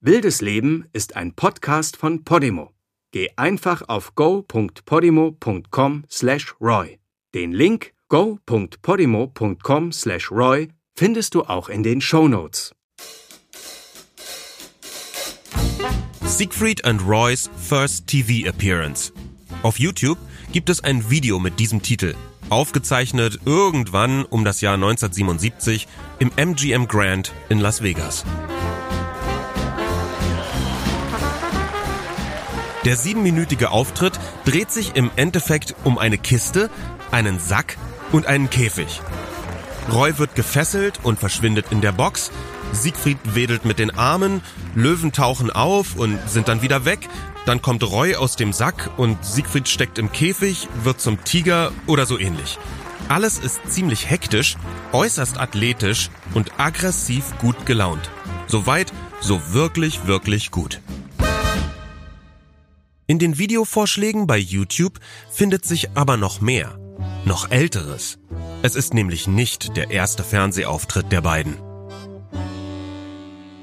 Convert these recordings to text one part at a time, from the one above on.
Wildes Leben ist ein Podcast von Podimo. Geh einfach auf go.podimo.com/roy. Den Link go.podimo.com/roy findest du auch in den Show Notes. Siegfried and Roy's First TV Appearance. Auf YouTube gibt es ein Video mit diesem Titel, aufgezeichnet irgendwann um das Jahr 1977 im MGM Grand in Las Vegas. Der siebenminütige Auftritt dreht sich im Endeffekt um eine Kiste, einen Sack und einen Käfig. Roy wird gefesselt und verschwindet in der Box. Siegfried wedelt mit den Armen, Löwen tauchen auf und sind dann wieder weg. Dann kommt Roy aus dem Sack und Siegfried steckt im Käfig, wird zum Tiger oder so ähnlich. Alles ist ziemlich hektisch, äußerst athletisch und aggressiv gut gelaunt. Soweit, so wirklich, wirklich gut. In den Videovorschlägen bei YouTube findet sich aber noch mehr, noch älteres. Es ist nämlich nicht der erste Fernsehauftritt der beiden.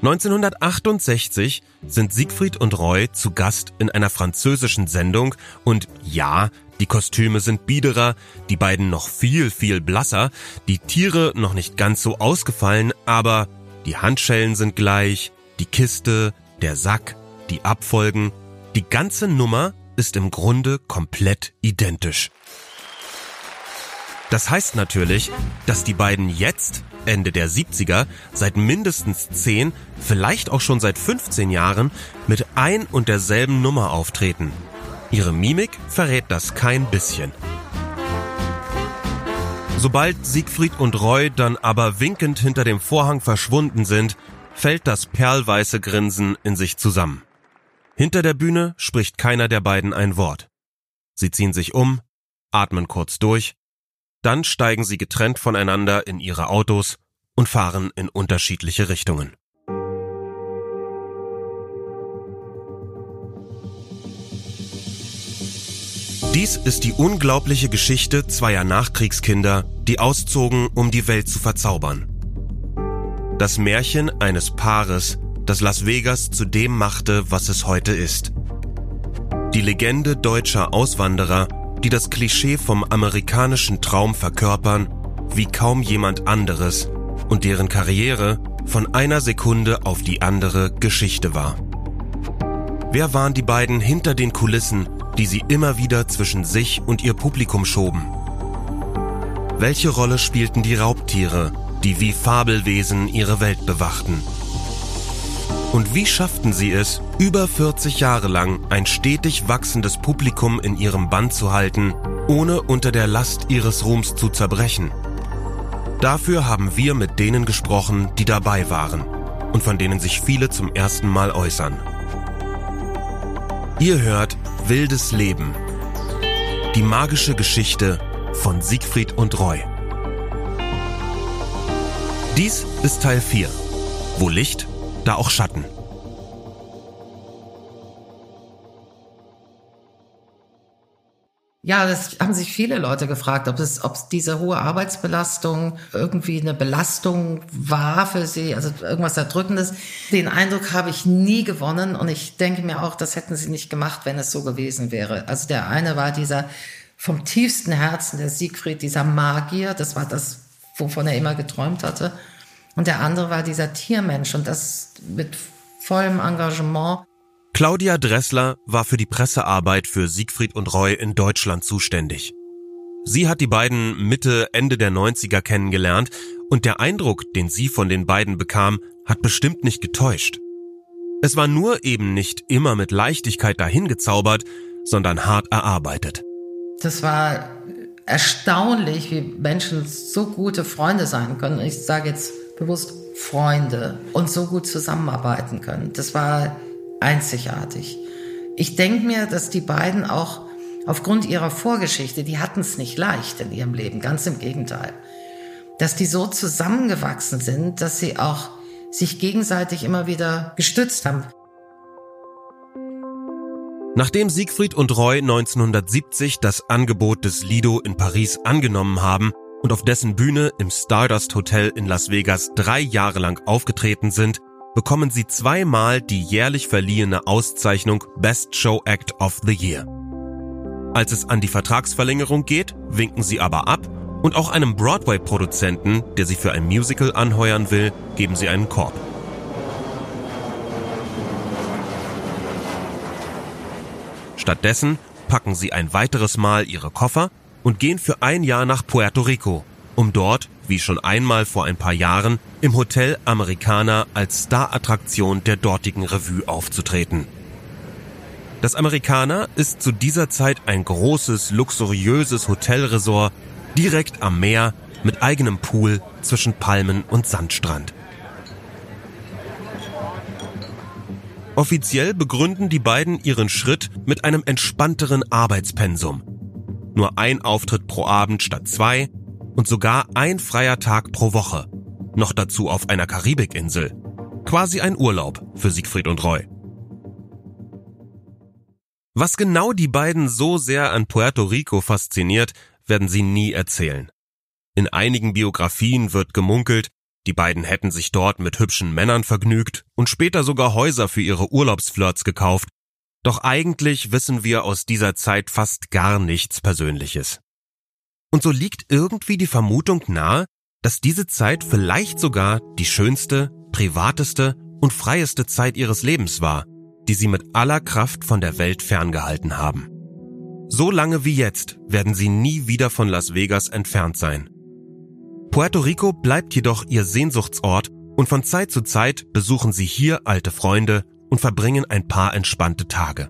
1968 sind Siegfried und Roy zu Gast in einer französischen Sendung und ja, die Kostüme sind biederer, die beiden noch viel, viel blasser, die Tiere noch nicht ganz so ausgefallen, aber die Handschellen sind gleich, die Kiste, der Sack, die Abfolgen die ganze Nummer ist im Grunde komplett identisch. Das heißt natürlich, dass die beiden jetzt, Ende der 70er, seit mindestens 10, vielleicht auch schon seit 15 Jahren mit ein und derselben Nummer auftreten. Ihre Mimik verrät das kein bisschen. Sobald Siegfried und Roy dann aber winkend hinter dem Vorhang verschwunden sind, fällt das perlweiße Grinsen in sich zusammen. Hinter der Bühne spricht keiner der beiden ein Wort. Sie ziehen sich um, atmen kurz durch, dann steigen sie getrennt voneinander in ihre Autos und fahren in unterschiedliche Richtungen. Dies ist die unglaubliche Geschichte zweier Nachkriegskinder, die auszogen, um die Welt zu verzaubern. Das Märchen eines Paares, das Las Vegas zu dem machte, was es heute ist. Die Legende deutscher Auswanderer, die das Klischee vom amerikanischen Traum verkörpern, wie kaum jemand anderes und deren Karriere von einer Sekunde auf die andere Geschichte war. Wer waren die beiden hinter den Kulissen, die sie immer wieder zwischen sich und ihr Publikum schoben? Welche Rolle spielten die Raubtiere, die wie Fabelwesen ihre Welt bewachten? Und wie schafften sie es, über 40 Jahre lang ein stetig wachsendes Publikum in ihrem Band zu halten, ohne unter der Last ihres Ruhms zu zerbrechen? Dafür haben wir mit denen gesprochen, die dabei waren und von denen sich viele zum ersten Mal äußern. Ihr hört Wildes Leben. Die magische Geschichte von Siegfried und Roy. Dies ist Teil 4. Wo Licht da auch Schatten. Ja, das haben sich viele Leute gefragt, ob es, ob diese hohe Arbeitsbelastung irgendwie eine Belastung war für sie, also irgendwas Erdrückendes. Den Eindruck habe ich nie gewonnen und ich denke mir auch, das hätten sie nicht gemacht, wenn es so gewesen wäre. Also der eine war dieser vom tiefsten Herzen der Siegfried, dieser Magier, das war das, wovon er immer geträumt hatte. Und der andere war dieser Tiermensch und das mit vollem Engagement. Claudia Dressler war für die Pressearbeit für Siegfried und Roy in Deutschland zuständig. Sie hat die beiden Mitte, Ende der 90er kennengelernt und der Eindruck, den sie von den beiden bekam, hat bestimmt nicht getäuscht. Es war nur eben nicht immer mit Leichtigkeit dahingezaubert, sondern hart erarbeitet. Das war erstaunlich, wie Menschen so gute Freunde sein können. Ich sage jetzt bewusst Freunde und so gut zusammenarbeiten können. Das war einzigartig. Ich denke mir, dass die beiden auch aufgrund ihrer Vorgeschichte, die hatten es nicht leicht in ihrem Leben, ganz im Gegenteil, dass die so zusammengewachsen sind, dass sie auch sich gegenseitig immer wieder gestützt haben. Nachdem Siegfried und Roy 1970 das Angebot des Lido in Paris angenommen haben, und auf dessen Bühne im Stardust Hotel in Las Vegas drei Jahre lang aufgetreten sind, bekommen sie zweimal die jährlich verliehene Auszeichnung Best Show Act of the Year. Als es an die Vertragsverlängerung geht, winken sie aber ab und auch einem Broadway-Produzenten, der sie für ein Musical anheuern will, geben sie einen Korb. Stattdessen packen sie ein weiteres Mal ihre Koffer und gehen für ein Jahr nach Puerto Rico, um dort, wie schon einmal vor ein paar Jahren, im Hotel Americana als Star-Attraktion der dortigen Revue aufzutreten. Das Americana ist zu dieser Zeit ein großes, luxuriöses Hotelresort direkt am Meer mit eigenem Pool zwischen Palmen und Sandstrand. Offiziell begründen die beiden ihren Schritt mit einem entspannteren Arbeitspensum. Nur ein Auftritt pro Abend statt zwei und sogar ein freier Tag pro Woche. Noch dazu auf einer Karibikinsel. Quasi ein Urlaub für Siegfried und Roy. Was genau die beiden so sehr an Puerto Rico fasziniert, werden sie nie erzählen. In einigen Biografien wird gemunkelt, die beiden hätten sich dort mit hübschen Männern vergnügt und später sogar Häuser für ihre Urlaubsflirts gekauft. Doch eigentlich wissen wir aus dieser Zeit fast gar nichts Persönliches. Und so liegt irgendwie die Vermutung nahe, dass diese Zeit vielleicht sogar die schönste, privateste und freieste Zeit ihres Lebens war, die sie mit aller Kraft von der Welt ferngehalten haben. So lange wie jetzt werden sie nie wieder von Las Vegas entfernt sein. Puerto Rico bleibt jedoch ihr Sehnsuchtsort und von Zeit zu Zeit besuchen sie hier alte Freunde und verbringen ein paar entspannte Tage.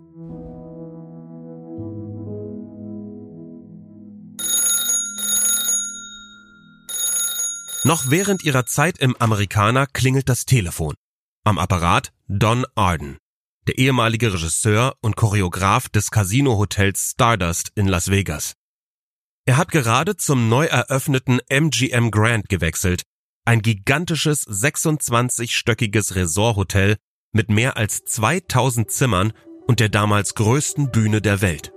Noch während ihrer Zeit im Amerikaner klingelt das Telefon. Am Apparat Don Arden, der ehemalige Regisseur und Choreograf des Casino-Hotels Stardust in Las Vegas. Er hat gerade zum neu eröffneten MGM Grand gewechselt, ein gigantisches 26-stöckiges Resorthotel mit mehr als 2000 Zimmern und der damals größten Bühne der Welt.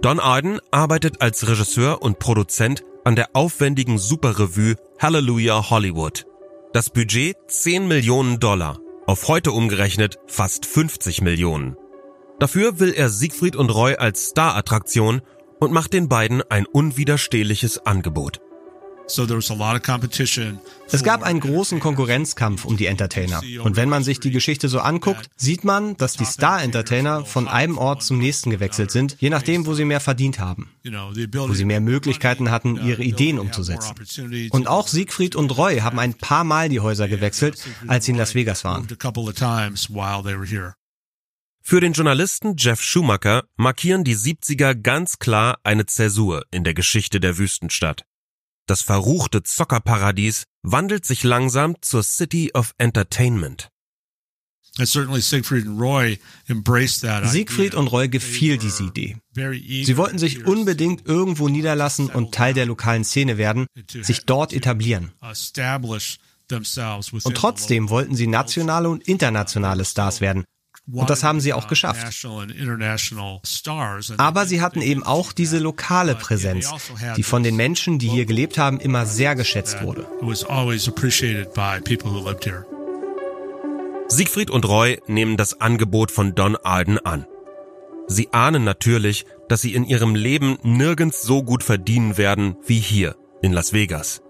Don Arden arbeitet als Regisseur und Produzent an der aufwendigen Superrevue Hallelujah Hollywood. Das Budget 10 Millionen Dollar, auf heute umgerechnet fast 50 Millionen. Dafür will er Siegfried und Roy als Star-Attraktion und macht den beiden ein unwiderstehliches Angebot. Es gab einen großen Konkurrenzkampf um die Entertainer. Und wenn man sich die Geschichte so anguckt, sieht man, dass die Star-Entertainer von einem Ort zum nächsten gewechselt sind, je nachdem, wo sie mehr verdient haben, wo sie mehr Möglichkeiten hatten, ihre Ideen umzusetzen. Und auch Siegfried und Roy haben ein paar Mal die Häuser gewechselt, als sie in Las Vegas waren. Für den Journalisten Jeff Schumacher markieren die 70er ganz klar eine Zäsur in der Geschichte der Wüstenstadt. Das verruchte Zockerparadies wandelt sich langsam zur City of Entertainment. Siegfried und Roy gefiel diese Idee. Sie wollten sich unbedingt irgendwo niederlassen und Teil der lokalen Szene werden, sich dort etablieren. Und trotzdem wollten sie nationale und internationale Stars werden, und das haben sie auch geschafft. Aber sie hatten eben auch diese lokale Präsenz, also die von den Menschen, die hier gelebt haben, immer sehr geschätzt wurde. Siegfried und Roy nehmen das Angebot von Don Arden an. Sie ahnen natürlich, dass sie in ihrem Leben nirgends so gut verdienen werden wie hier in Las Vegas.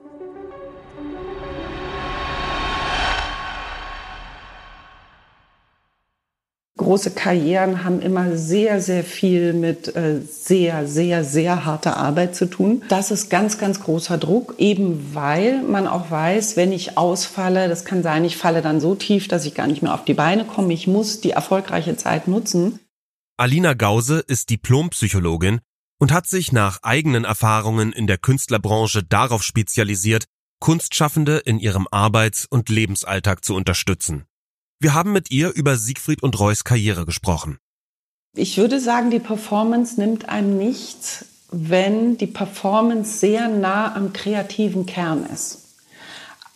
Große Karrieren haben immer sehr, sehr viel mit äh, sehr, sehr, sehr harter Arbeit zu tun. Das ist ganz, ganz großer Druck, eben weil man auch weiß, wenn ich ausfalle, das kann sein, ich falle dann so tief, dass ich gar nicht mehr auf die Beine komme. Ich muss die erfolgreiche Zeit nutzen. Alina Gause ist Diplompsychologin und hat sich nach eigenen Erfahrungen in der Künstlerbranche darauf spezialisiert, Kunstschaffende in ihrem Arbeits- und Lebensalltag zu unterstützen. Wir haben mit ihr über Siegfried und Reus Karriere gesprochen. Ich würde sagen, die Performance nimmt einem nichts, wenn die Performance sehr nah am kreativen Kern ist.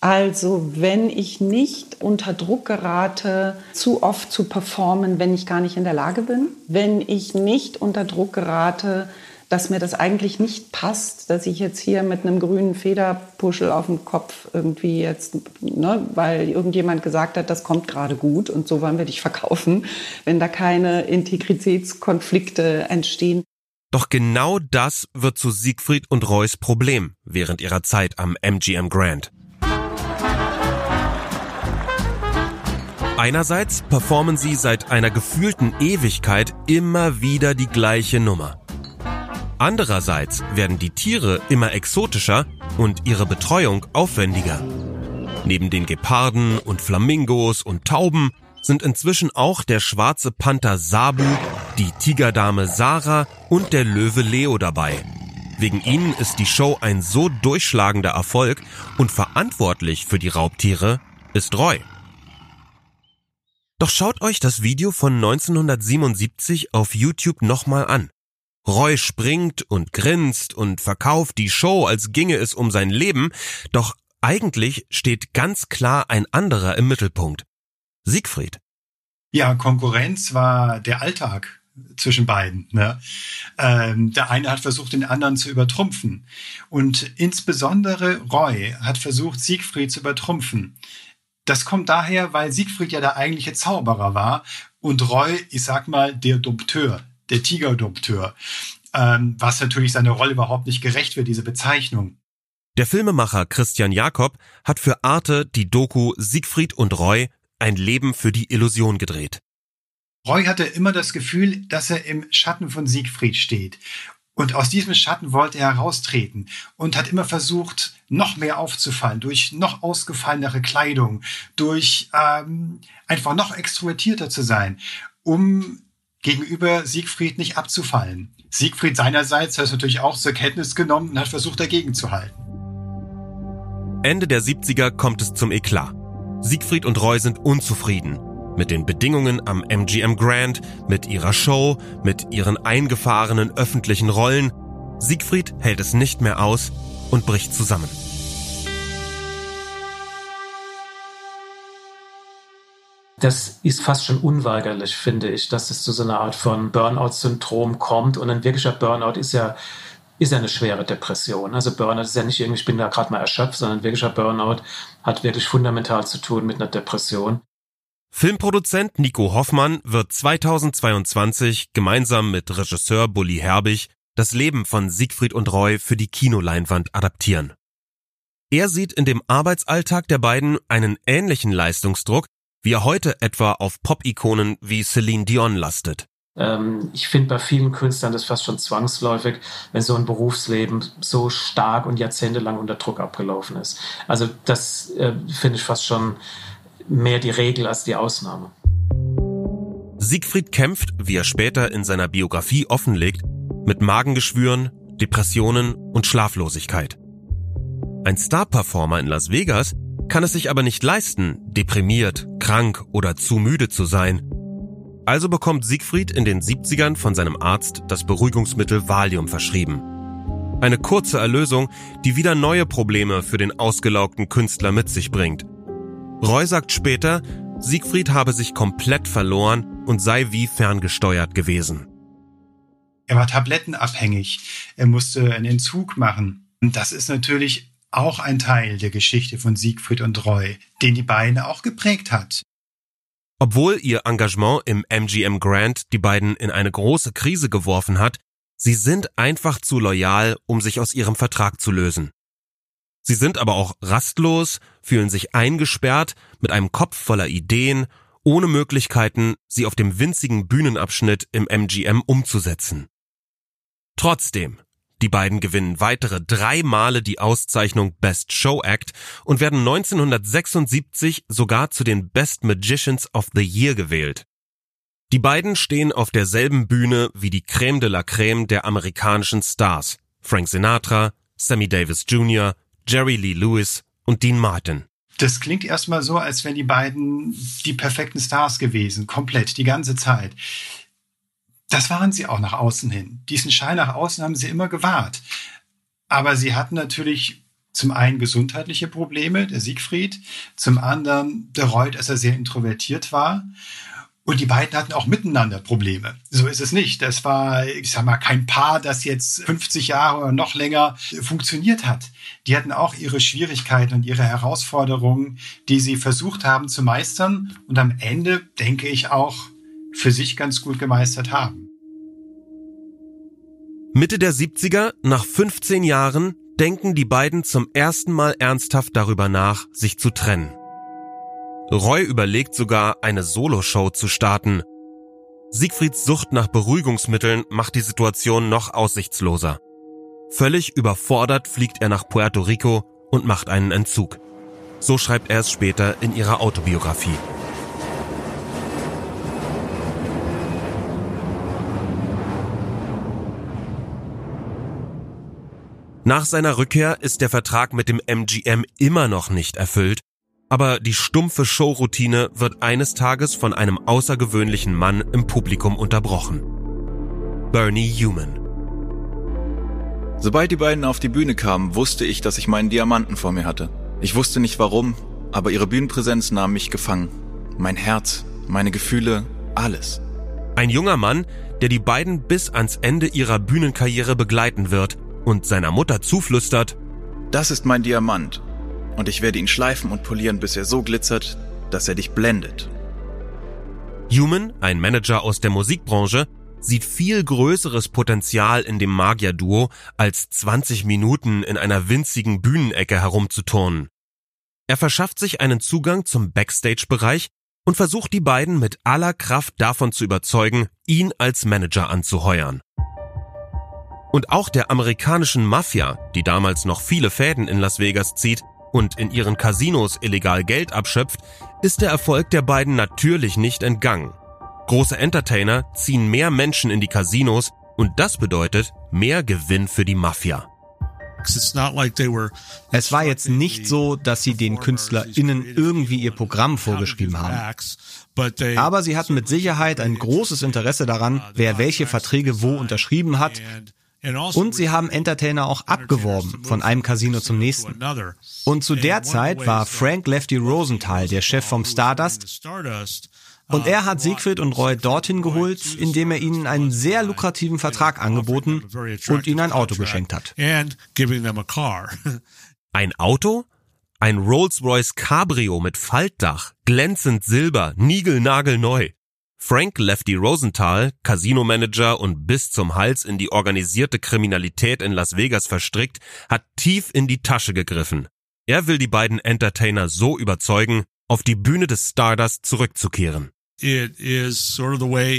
Also wenn ich nicht unter Druck gerate, zu oft zu performen, wenn ich gar nicht in der Lage bin, wenn ich nicht unter Druck gerate, dass mir das eigentlich nicht passt, dass ich jetzt hier mit einem grünen Federpuschel auf dem Kopf irgendwie jetzt, ne, weil irgendjemand gesagt hat, das kommt gerade gut und so wollen wir dich verkaufen, wenn da keine Integritätskonflikte entstehen. Doch genau das wird zu Siegfried und Roys Problem während ihrer Zeit am MGM Grand. Einerseits performen sie seit einer gefühlten Ewigkeit immer wieder die gleiche Nummer. Andererseits werden die Tiere immer exotischer und ihre Betreuung aufwendiger. Neben den Geparden und Flamingos und Tauben sind inzwischen auch der schwarze Panther Sabu, die Tigerdame Sarah und der Löwe Leo dabei. Wegen ihnen ist die Show ein so durchschlagender Erfolg und verantwortlich für die Raubtiere ist Roy. Doch schaut euch das Video von 1977 auf YouTube nochmal an. Roy springt und grinst und verkauft die Show, als ginge es um sein Leben, doch eigentlich steht ganz klar ein anderer im Mittelpunkt. Siegfried. Ja, Konkurrenz war der Alltag zwischen beiden. Ne? Ähm, der eine hat versucht, den anderen zu übertrumpfen. Und insbesondere Roy hat versucht, Siegfried zu übertrumpfen. Das kommt daher, weil Siegfried ja der eigentliche Zauberer war und Roy, ich sag mal, der Dompteur, der Tigerdompteur, ähm, was natürlich seine Rolle überhaupt nicht gerecht wird, diese Bezeichnung. Der Filmemacher Christian Jakob hat für Arte die Doku Siegfried und Roy ein Leben für die Illusion gedreht. Roy hatte immer das Gefühl, dass er im Schatten von Siegfried steht. Und aus diesem Schatten wollte er heraustreten und hat immer versucht, noch mehr aufzufallen, durch noch ausgefallenere Kleidung, durch ähm, einfach noch extrovertierter zu sein, um gegenüber Siegfried nicht abzufallen. Siegfried seinerseits hat es natürlich auch zur Kenntnis genommen und hat versucht, dagegen zu halten. Ende der 70er kommt es zum Eklat. Siegfried und Roy sind unzufrieden mit den Bedingungen am MGM Grand, mit ihrer Show, mit ihren eingefahrenen öffentlichen Rollen. Siegfried hält es nicht mehr aus und bricht zusammen. Das ist fast schon unweigerlich, finde ich, dass es zu so einer Art von Burnout-Syndrom kommt. Und ein wirklicher Burnout ist ja, ist ja eine schwere Depression. Also Burnout ist ja nicht irgendwie, ich bin da gerade mal erschöpft, sondern ein wirklicher Burnout hat wirklich fundamental zu tun mit einer Depression. Filmproduzent Nico Hoffmann wird 2022 gemeinsam mit Regisseur Bully Herbig das Leben von Siegfried und Roy für die Kinoleinwand adaptieren. Er sieht in dem Arbeitsalltag der beiden einen ähnlichen Leistungsdruck, wie er heute etwa auf Pop-Ikonen wie Celine Dion lastet. Ähm, ich finde bei vielen Künstlern das fast schon zwangsläufig, wenn so ein Berufsleben so stark und jahrzehntelang unter Druck abgelaufen ist. Also das äh, finde ich fast schon mehr die Regel als die Ausnahme. Siegfried kämpft, wie er später in seiner Biografie offenlegt, mit Magengeschwüren, Depressionen und Schlaflosigkeit. Ein Star-Performer in Las Vegas kann es sich aber nicht leisten, deprimiert, krank oder zu müde zu sein. Also bekommt Siegfried in den 70ern von seinem Arzt das Beruhigungsmittel Valium verschrieben. Eine kurze Erlösung, die wieder neue Probleme für den ausgelaugten Künstler mit sich bringt. Roy sagt später, Siegfried habe sich komplett verloren und sei wie ferngesteuert gewesen. Er war tablettenabhängig. Er musste einen Entzug machen. Und das ist natürlich auch ein Teil der Geschichte von Siegfried und Roy, den die beiden auch geprägt hat. Obwohl ihr Engagement im MGM Grand die beiden in eine große Krise geworfen hat, sie sind einfach zu loyal, um sich aus ihrem Vertrag zu lösen. Sie sind aber auch rastlos, fühlen sich eingesperrt, mit einem Kopf voller Ideen, ohne Möglichkeiten, sie auf dem winzigen Bühnenabschnitt im MGM umzusetzen. Trotzdem die beiden gewinnen weitere drei Male die Auszeichnung Best Show Act und werden 1976 sogar zu den Best Magicians of the Year gewählt. Die beiden stehen auf derselben Bühne wie die Creme de la Creme der amerikanischen Stars. Frank Sinatra, Sammy Davis Jr., Jerry Lee Lewis und Dean Martin. Das klingt erstmal so, als wären die beiden die perfekten Stars gewesen, komplett, die ganze Zeit. Das waren sie auch nach außen hin. Diesen Schein nach außen haben sie immer gewahrt. Aber sie hatten natürlich zum einen gesundheitliche Probleme, der Siegfried, zum anderen der Reut, dass er sehr introvertiert war. Und die beiden hatten auch miteinander Probleme. So ist es nicht. Das war, ich sag mal, kein Paar, das jetzt 50 Jahre oder noch länger funktioniert hat. Die hatten auch ihre Schwierigkeiten und ihre Herausforderungen, die sie versucht haben zu meistern und am Ende, denke ich, auch für sich ganz gut gemeistert haben. Mitte der 70er, nach 15 Jahren, denken die beiden zum ersten Mal ernsthaft darüber nach, sich zu trennen. Roy überlegt sogar, eine Soloshow zu starten. Siegfrieds Sucht nach Beruhigungsmitteln macht die Situation noch aussichtsloser. Völlig überfordert fliegt er nach Puerto Rico und macht einen Entzug. So schreibt er es später in ihrer Autobiografie. Nach seiner Rückkehr ist der Vertrag mit dem MGM immer noch nicht erfüllt aber die stumpfe Showroutine wird eines Tages von einem außergewöhnlichen Mann im Publikum unterbrochen. Bernie Human. Sobald die beiden auf die Bühne kamen, wusste ich, dass ich meinen Diamanten vor mir hatte. Ich wusste nicht warum, aber ihre Bühnenpräsenz nahm mich gefangen. Mein Herz, meine Gefühle, alles. Ein junger Mann, der die beiden bis ans Ende ihrer Bühnenkarriere begleiten wird und seiner Mutter zuflüstert, das ist mein Diamant und ich werde ihn schleifen und polieren, bis er so glitzert, dass er dich blendet. Human, ein Manager aus der Musikbranche, sieht viel größeres Potenzial in dem Magier-Duo, als 20 Minuten in einer winzigen Bühnenecke herumzuturnen. Er verschafft sich einen Zugang zum Backstage-Bereich und versucht die beiden mit aller Kraft davon zu überzeugen, ihn als Manager anzuheuern. Und auch der amerikanischen Mafia, die damals noch viele Fäden in Las Vegas zieht, und in ihren Casinos illegal Geld abschöpft, ist der Erfolg der beiden natürlich nicht entgangen. Große Entertainer ziehen mehr Menschen in die Casinos und das bedeutet mehr Gewinn für die Mafia. Es war jetzt nicht so, dass sie den KünstlerInnen irgendwie ihr Programm vorgeschrieben haben. Aber sie hatten mit Sicherheit ein großes Interesse daran, wer welche Verträge wo unterschrieben hat und sie haben Entertainer auch abgeworben von einem Casino zum nächsten. Und zu der Zeit war Frank Lefty Rosenthal der Chef vom Stardust. Und er hat Siegfried und Roy dorthin geholt, indem er ihnen einen sehr lukrativen Vertrag angeboten und ihnen ein Auto geschenkt hat. Ein Auto? Ein Rolls-Royce Cabrio mit Faltdach, glänzend silber, niegelnagelneu. Frank Lefty Rosenthal, Casinomanager und bis zum Hals in die organisierte Kriminalität in Las Vegas verstrickt, hat tief in die Tasche gegriffen. Er will die beiden Entertainer so überzeugen, auf die Bühne des Stardust zurückzukehren.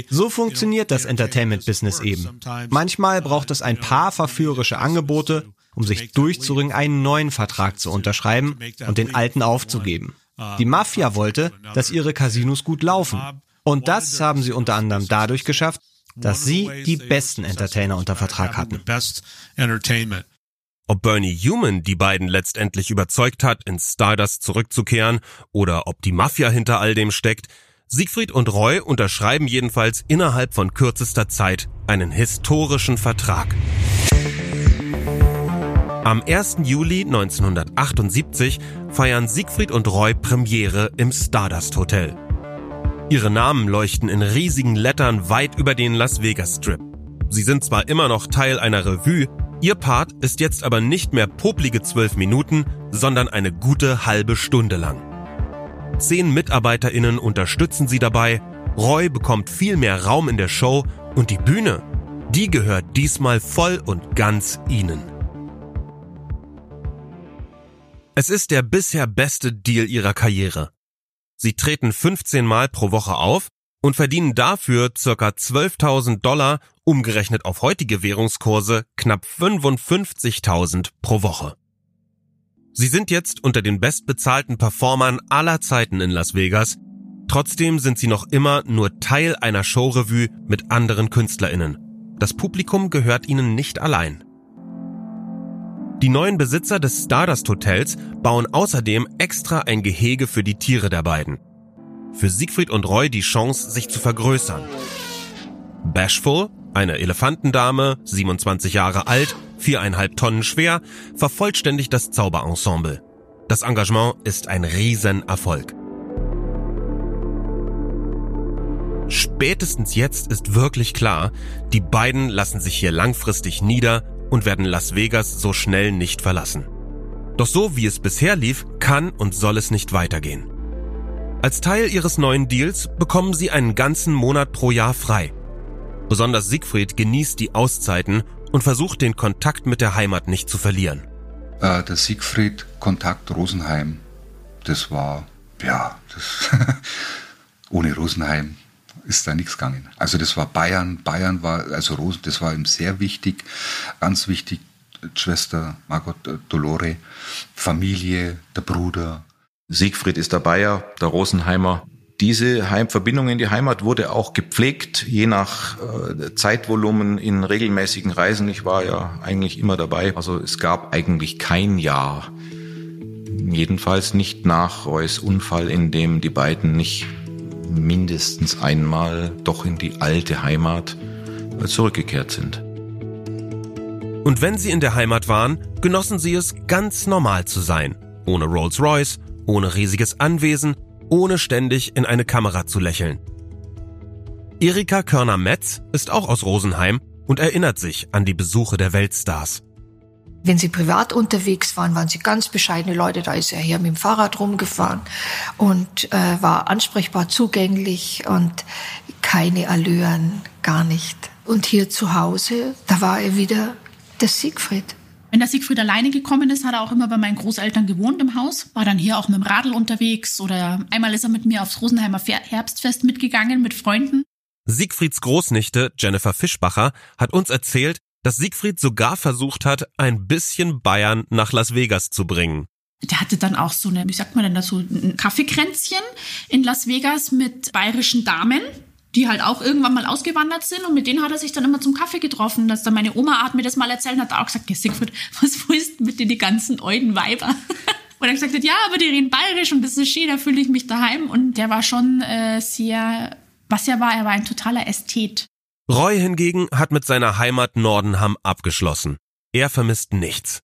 So funktioniert das Entertainment-Business eben. Manchmal braucht es ein paar verführerische Angebote, um sich durchzuringen, einen neuen Vertrag zu unterschreiben und den alten aufzugeben. Die Mafia wollte, dass ihre Casinos gut laufen. Und das haben sie unter anderem dadurch geschafft, dass sie die besten Entertainer unter Vertrag hatten. Ob Bernie Human die beiden letztendlich überzeugt hat, ins Stardust zurückzukehren oder ob die Mafia hinter all dem steckt, Siegfried und Roy unterschreiben jedenfalls innerhalb von kürzester Zeit einen historischen Vertrag. Am 1. Juli 1978 feiern Siegfried und Roy Premiere im Stardust Hotel. Ihre Namen leuchten in riesigen Lettern weit über den Las Vegas Strip. Sie sind zwar immer noch Teil einer Revue, ihr Part ist jetzt aber nicht mehr poplige zwölf Minuten, sondern eine gute halbe Stunde lang. Zehn MitarbeiterInnen unterstützen sie dabei, Roy bekommt viel mehr Raum in der Show und die Bühne, die gehört diesmal voll und ganz ihnen. Es ist der bisher beste Deal ihrer Karriere. Sie treten 15 Mal pro Woche auf und verdienen dafür circa 12.000 Dollar, umgerechnet auf heutige Währungskurse knapp 55.000 pro Woche. Sie sind jetzt unter den bestbezahlten Performern aller Zeiten in Las Vegas. Trotzdem sind sie noch immer nur Teil einer Showrevue mit anderen KünstlerInnen. Das Publikum gehört ihnen nicht allein. Die neuen Besitzer des Stardust Hotels bauen außerdem extra ein Gehege für die Tiere der beiden. Für Siegfried und Roy die Chance, sich zu vergrößern. Bashful, eine Elefantendame, 27 Jahre alt, viereinhalb Tonnen schwer, vervollständigt das Zauberensemble. Das Engagement ist ein Riesenerfolg. spätestens jetzt ist wirklich klar, die beiden lassen sich hier langfristig nieder und werden Las Vegas so schnell nicht verlassen. Doch so wie es bisher lief, kann und soll es nicht weitergehen. Als Teil ihres neuen Deals bekommen sie einen ganzen Monat pro Jahr frei. Besonders Siegfried genießt die Auszeiten und versucht den Kontakt mit der Heimat nicht zu verlieren. Äh, der Siegfried Kontakt Rosenheim, das war, ja, das ohne Rosenheim ist da nichts gegangen. Also das war Bayern, Bayern war, also Rosen, das war ihm sehr wichtig, ganz wichtig, Schwester Margot Dolore, Familie, der Bruder. Siegfried ist der Bayer, der Rosenheimer. Diese Heimverbindung in die Heimat wurde auch gepflegt, je nach äh, Zeitvolumen in regelmäßigen Reisen. Ich war ja eigentlich immer dabei. Also es gab eigentlich kein Jahr, jedenfalls nicht nach Reus Unfall, in dem die beiden nicht mindestens einmal doch in die alte Heimat äh, zurückgekehrt sind. Und wenn sie in der Heimat waren, genossen sie es, ganz normal zu sein. Ohne Rolls-Royce, ohne riesiges Anwesen, ohne ständig in eine Kamera zu lächeln. Erika Körner-Metz ist auch aus Rosenheim und erinnert sich an die Besuche der Weltstars. Wenn sie privat unterwegs waren, waren sie ganz bescheidene Leute. Da ist er hier mit dem Fahrrad rumgefahren und äh, war ansprechbar zugänglich und keine Allüren, gar nicht. Und hier zu Hause, da war er wieder der Siegfried. Wenn der Siegfried alleine gekommen ist, hat er auch immer bei meinen Großeltern gewohnt im Haus, war dann hier auch mit dem Radl unterwegs oder einmal ist er mit mir aufs Rosenheimer Herbstfest mitgegangen mit Freunden. Siegfrieds Großnichte Jennifer Fischbacher hat uns erzählt, dass Siegfried sogar versucht hat, ein bisschen Bayern nach Las Vegas zu bringen. Der hatte dann auch so eine, wie sagt man denn dazu, ein Kaffeekränzchen in Las Vegas mit bayerischen Damen die halt auch irgendwann mal ausgewandert sind und mit denen hat er sich dann immer zum Kaffee getroffen. Dass dann meine Oma hat mir das mal erzählt und hat auch gesagt, ja Siegfried, was willst du mit den die ganzen alten Weiber? Und er gesagt hat, ja, aber die reden bayerisch und das ist schön, da fühle ich mich daheim. Und der war schon äh, sehr, was er war, er war ein totaler Ästhet. Roy hingegen hat mit seiner Heimat Nordenham abgeschlossen. Er vermisst nichts.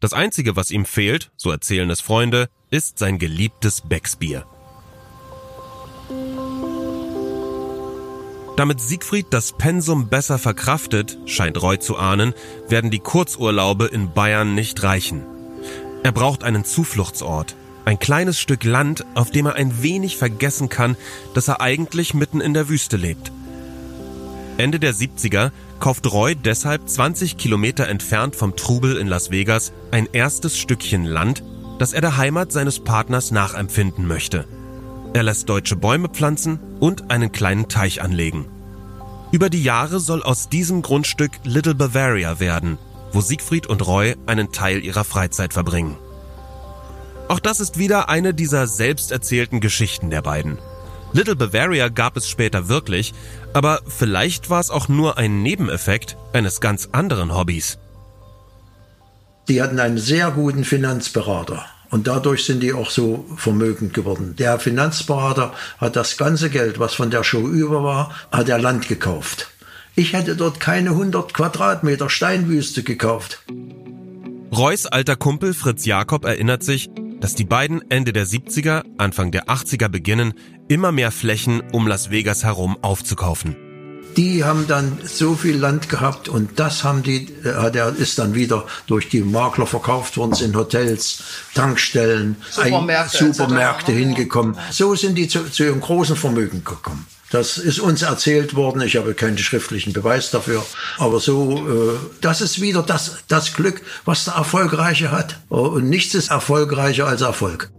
Das Einzige, was ihm fehlt, so erzählen es Freunde, ist sein geliebtes Becksbier. Damit Siegfried das Pensum besser verkraftet, scheint Roy zu ahnen, werden die Kurzurlaube in Bayern nicht reichen. Er braucht einen Zufluchtsort, ein kleines Stück Land, auf dem er ein wenig vergessen kann, dass er eigentlich mitten in der Wüste lebt. Ende der 70er kauft Roy deshalb 20 Kilometer entfernt vom Trubel in Las Vegas ein erstes Stückchen Land, das er der Heimat seines Partners nachempfinden möchte. Er lässt deutsche Bäume pflanzen und einen kleinen Teich anlegen. Über die Jahre soll aus diesem Grundstück Little Bavaria werden, wo Siegfried und Roy einen Teil ihrer Freizeit verbringen. Auch das ist wieder eine dieser selbsterzählten Geschichten der beiden. Little Bavaria gab es später wirklich, aber vielleicht war es auch nur ein Nebeneffekt eines ganz anderen Hobbys. Die hatten einen sehr guten Finanzberater. Und dadurch sind die auch so vermögend geworden. Der Finanzberater hat das ganze Geld, was von der Show über war, hat er Land gekauft. Ich hätte dort keine 100 Quadratmeter Steinwüste gekauft. Reus alter Kumpel Fritz Jakob erinnert sich, dass die beiden Ende der 70er, Anfang der 80er beginnen, immer mehr Flächen um Las Vegas herum aufzukaufen die haben dann so viel Land gehabt und das haben die, äh, der ist dann wieder durch die Makler verkauft worden, sind Hotels, Tankstellen, Supermärkte, Supermärkte hingekommen. So sind die zu, zu ihrem großen Vermögen gekommen. Das ist uns erzählt worden. Ich habe keinen schriftlichen Beweis dafür. Aber so, äh, das ist wieder das, das Glück, was der Erfolgreiche hat. Und nichts ist erfolgreicher als Erfolg.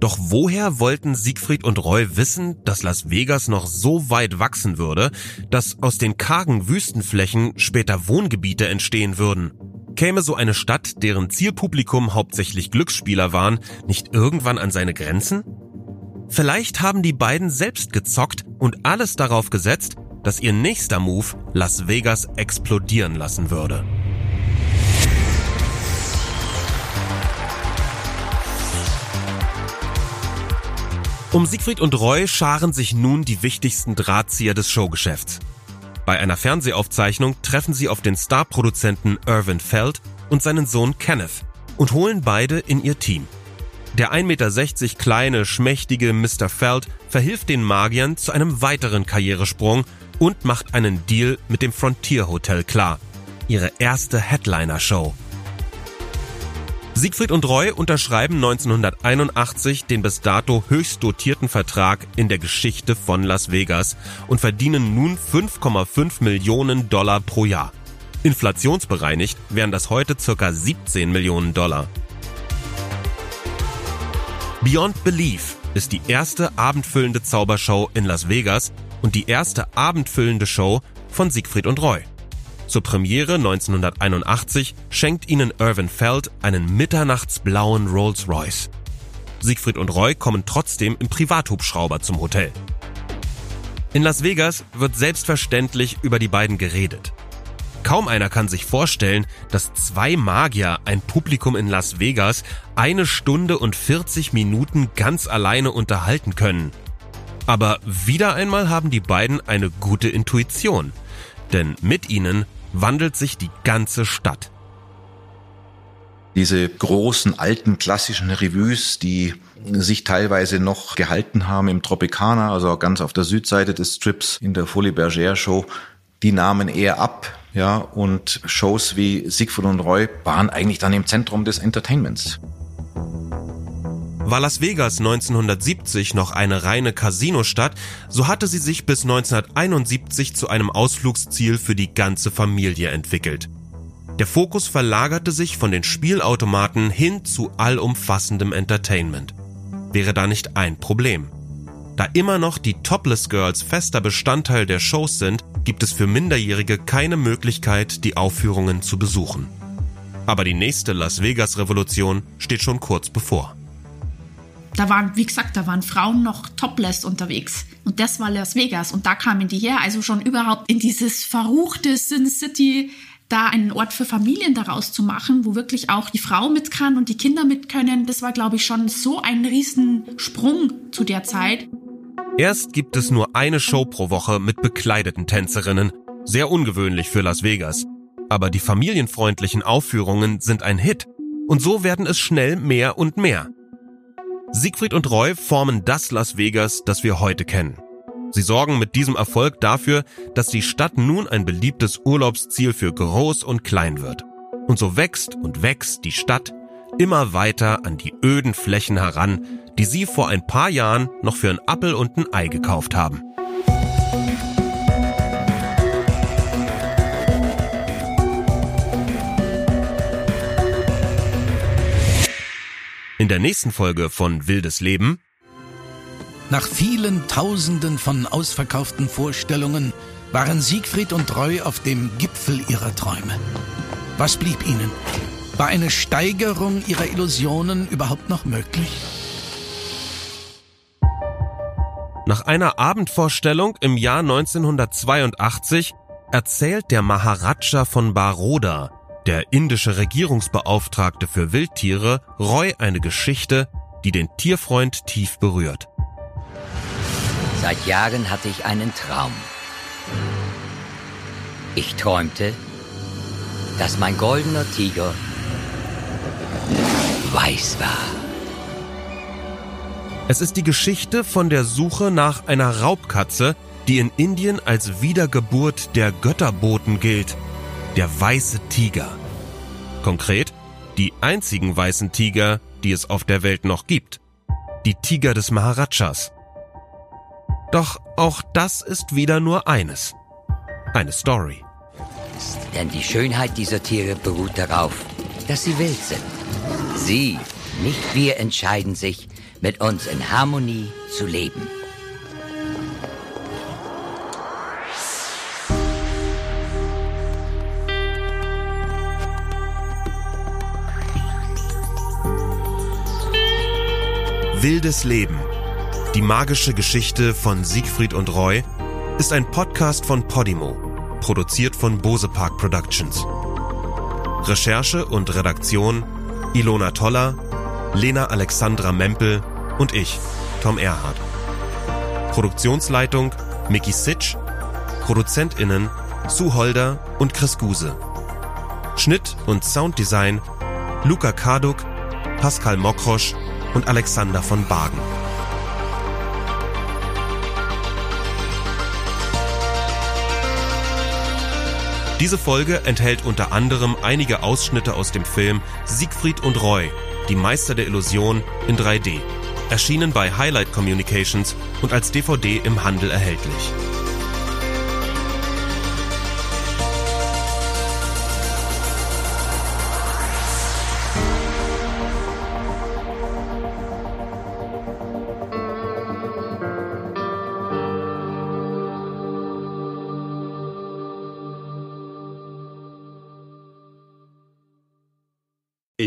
Doch woher wollten Siegfried und Roy wissen, dass Las Vegas noch so weit wachsen würde, dass aus den kargen Wüstenflächen später Wohngebiete entstehen würden? Käme so eine Stadt, deren Zielpublikum hauptsächlich Glücksspieler waren, nicht irgendwann an seine Grenzen? Vielleicht haben die beiden selbst gezockt und alles darauf gesetzt, dass ihr nächster Move Las Vegas explodieren lassen würde. Um Siegfried und Roy scharen sich nun die wichtigsten Drahtzieher des Showgeschäfts. Bei einer Fernsehaufzeichnung treffen sie auf den Starproduzenten Irvin Feld und seinen Sohn Kenneth und holen beide in ihr Team. Der 1,60 Meter kleine, schmächtige Mr. Feld verhilft den Magiern zu einem weiteren Karrieresprung und macht einen Deal mit dem Frontier Hotel klar. Ihre erste Headliner-Show. Siegfried und Roy unterschreiben 1981 den bis dato höchst dotierten Vertrag in der Geschichte von Las Vegas und verdienen nun 5,5 Millionen Dollar pro Jahr. Inflationsbereinigt wären das heute circa 17 Millionen Dollar. Beyond Belief ist die erste abendfüllende Zaubershow in Las Vegas und die erste abendfüllende Show von Siegfried und Roy. Zur Premiere 1981 schenkt ihnen Irvin Feld einen mitternachtsblauen Rolls-Royce. Siegfried und Roy kommen trotzdem im Privathubschrauber zum Hotel. In Las Vegas wird selbstverständlich über die beiden geredet. Kaum einer kann sich vorstellen, dass zwei Magier ein Publikum in Las Vegas eine Stunde und 40 Minuten ganz alleine unterhalten können. Aber wieder einmal haben die beiden eine gute Intuition. Denn mit ihnen wandelt sich die ganze Stadt. Diese großen alten klassischen Revues, die sich teilweise noch gehalten haben im Tropicana, also ganz auf der Südseite des Strips in der Folie Bergère Show, die nahmen eher ab, ja, und Shows wie Siegfried und Roy waren eigentlich dann im Zentrum des Entertainments. War Las Vegas 1970 noch eine reine Casinostadt, so hatte sie sich bis 1971 zu einem Ausflugsziel für die ganze Familie entwickelt. Der Fokus verlagerte sich von den Spielautomaten hin zu allumfassendem Entertainment. Wäre da nicht ein Problem? Da immer noch die Topless Girls fester Bestandteil der Shows sind, gibt es für Minderjährige keine Möglichkeit, die Aufführungen zu besuchen. Aber die nächste Las Vegas-Revolution steht schon kurz bevor. Da waren, wie gesagt, da waren Frauen noch topless unterwegs. Und das war Las Vegas. Und da kamen die her. Also schon überhaupt in dieses verruchte Sin City, da einen Ort für Familien daraus zu machen, wo wirklich auch die Frau mit kann und die Kinder mit können. Das war, glaube ich, schon so ein Riesensprung zu der Zeit. Erst gibt es nur eine Show pro Woche mit bekleideten Tänzerinnen. Sehr ungewöhnlich für Las Vegas. Aber die familienfreundlichen Aufführungen sind ein Hit. Und so werden es schnell mehr und mehr. Siegfried und Roy formen das Las Vegas, das wir heute kennen. Sie sorgen mit diesem Erfolg dafür, dass die Stadt nun ein beliebtes Urlaubsziel für Groß und Klein wird. Und so wächst und wächst die Stadt immer weiter an die öden Flächen heran, die sie vor ein paar Jahren noch für ein Appel und ein Ei gekauft haben. In der nächsten Folge von Wildes Leben Nach vielen Tausenden von ausverkauften Vorstellungen waren Siegfried und Roy auf dem Gipfel ihrer Träume. Was blieb ihnen? War eine Steigerung ihrer Illusionen überhaupt noch möglich? Nach einer Abendvorstellung im Jahr 1982 erzählt der Maharaja von Baroda, der indische Regierungsbeauftragte für Wildtiere, Roy eine Geschichte, die den Tierfreund tief berührt. Seit Jahren hatte ich einen Traum. Ich träumte, dass mein goldener Tiger weiß war. Es ist die Geschichte von der Suche nach einer Raubkatze, die in Indien als Wiedergeburt der Götterboten gilt, der weiße Tiger. Konkret die einzigen weißen Tiger, die es auf der Welt noch gibt. Die Tiger des Maharajas. Doch auch das ist wieder nur eines. Eine Story. Denn die Schönheit dieser Tiere beruht darauf, dass sie wild sind. Sie, nicht wir, entscheiden sich, mit uns in Harmonie zu leben. Wildes Leben. Die magische Geschichte von Siegfried und Roy ist ein Podcast von Podimo, produziert von Bose Park Productions. Recherche und Redaktion Ilona Toller, Lena Alexandra Mempel und ich, Tom Erhardt. Produktionsleitung Mickey Sitch, ProduzentInnen Sue Holder und Chris Guse. Schnitt und Sounddesign Luca Karduk, Pascal Mokrosch und Alexander von Bagen. Diese Folge enthält unter anderem einige Ausschnitte aus dem Film Siegfried und Roy, die Meister der Illusion in 3D. Erschienen bei Highlight Communications und als DVD im Handel erhältlich.